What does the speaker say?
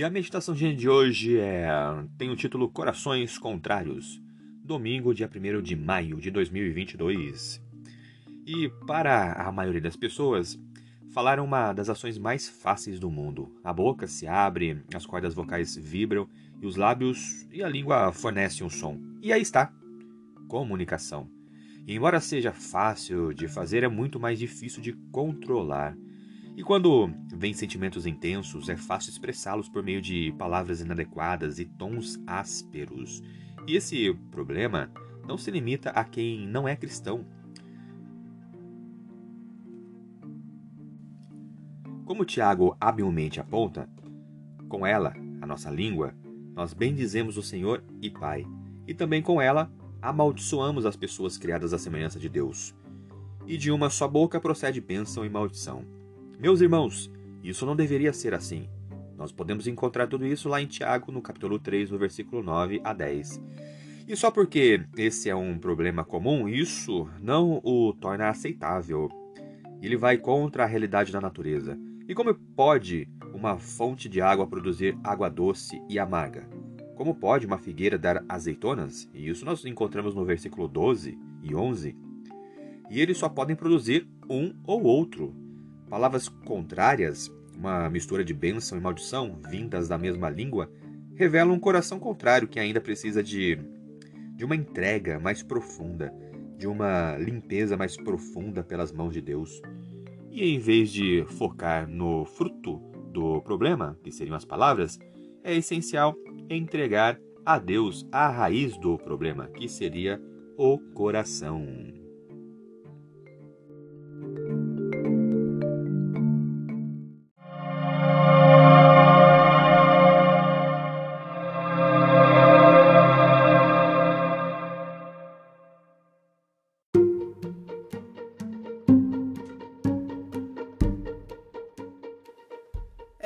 E a meditação de hoje é tem o título Corações Contrários, domingo, dia 1 de maio de 2022. E para a maioria das pessoas, falar é uma das ações mais fáceis do mundo. A boca se abre, as cordas vocais vibram e os lábios e a língua fornecem um som. E aí está, comunicação. E embora seja fácil de fazer, é muito mais difícil de controlar. E quando vem sentimentos intensos, é fácil expressá-los por meio de palavras inadequadas e tons ásperos. E esse problema não se limita a quem não é cristão. Como Tiago habilmente aponta, com ela, a nossa língua, nós bendizemos o Senhor e Pai, e também com ela amaldiçoamos as pessoas criadas à semelhança de Deus. E de uma só boca procede bênção e maldição. Meus irmãos, isso não deveria ser assim. Nós podemos encontrar tudo isso lá em Tiago, no capítulo 3, no versículo 9 a 10. E só porque esse é um problema comum, isso não o torna aceitável. Ele vai contra a realidade da natureza. E como pode uma fonte de água produzir água doce e amarga? Como pode uma figueira dar azeitonas? E isso nós encontramos no versículo 12 e 11. E eles só podem produzir um ou outro. Palavras contrárias, uma mistura de bênção e maldição, vindas da mesma língua, revelam um coração contrário que ainda precisa de, de uma entrega mais profunda, de uma limpeza mais profunda pelas mãos de Deus. E em vez de focar no fruto do problema, que seriam as palavras, é essencial entregar a Deus a raiz do problema, que seria o coração.